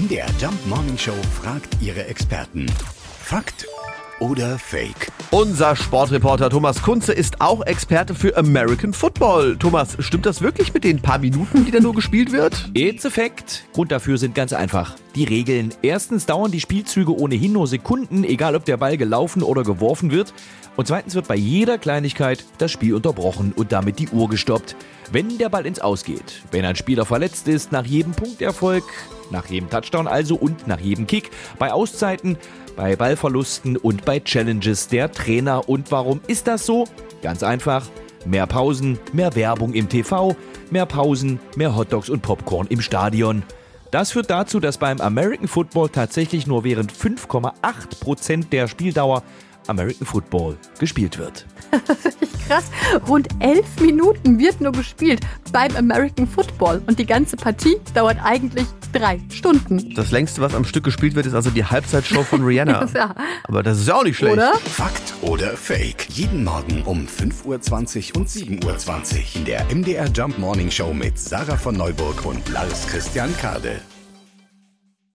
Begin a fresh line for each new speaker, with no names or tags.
MDR Jump Morning Show fragt ihre Experten. Fakt oder Fake?
Unser Sportreporter Thomas Kunze ist auch Experte für American Football. Thomas, stimmt das wirklich mit den paar Minuten, die da nur gespielt wird?
It's a fact. Grund dafür sind ganz einfach. Die Regeln. Erstens dauern die Spielzüge ohnehin nur Sekunden, egal ob der Ball gelaufen oder geworfen wird. Und zweitens wird bei jeder Kleinigkeit das Spiel unterbrochen und damit die Uhr gestoppt. Wenn der Ball ins Aus geht, wenn ein Spieler verletzt ist, nach jedem Punkterfolg, nach jedem Touchdown also und nach jedem Kick, bei Auszeiten, bei Ballverlusten und bei Challenges der Trainer. Und warum ist das so? Ganz einfach. Mehr Pausen, mehr Werbung im TV, mehr Pausen, mehr Hotdogs und Popcorn im Stadion. Das führt dazu, dass beim American Football tatsächlich nur während 5,8% der Spieldauer American Football gespielt wird.
Krass, rund elf Minuten wird nur gespielt beim American Football und die ganze Partie dauert eigentlich drei Stunden.
Das längste, was am Stück gespielt wird, ist also die Halbzeitshow von Rihanna.
Ja.
Aber das ist ja auch nicht schlecht.
Oder?
Fakt oder Fake? Jeden Morgen um 5.20 Uhr und 7.20 Uhr in der MDR Jump Morning Show mit Sarah von Neuburg und Lars Christian Kade.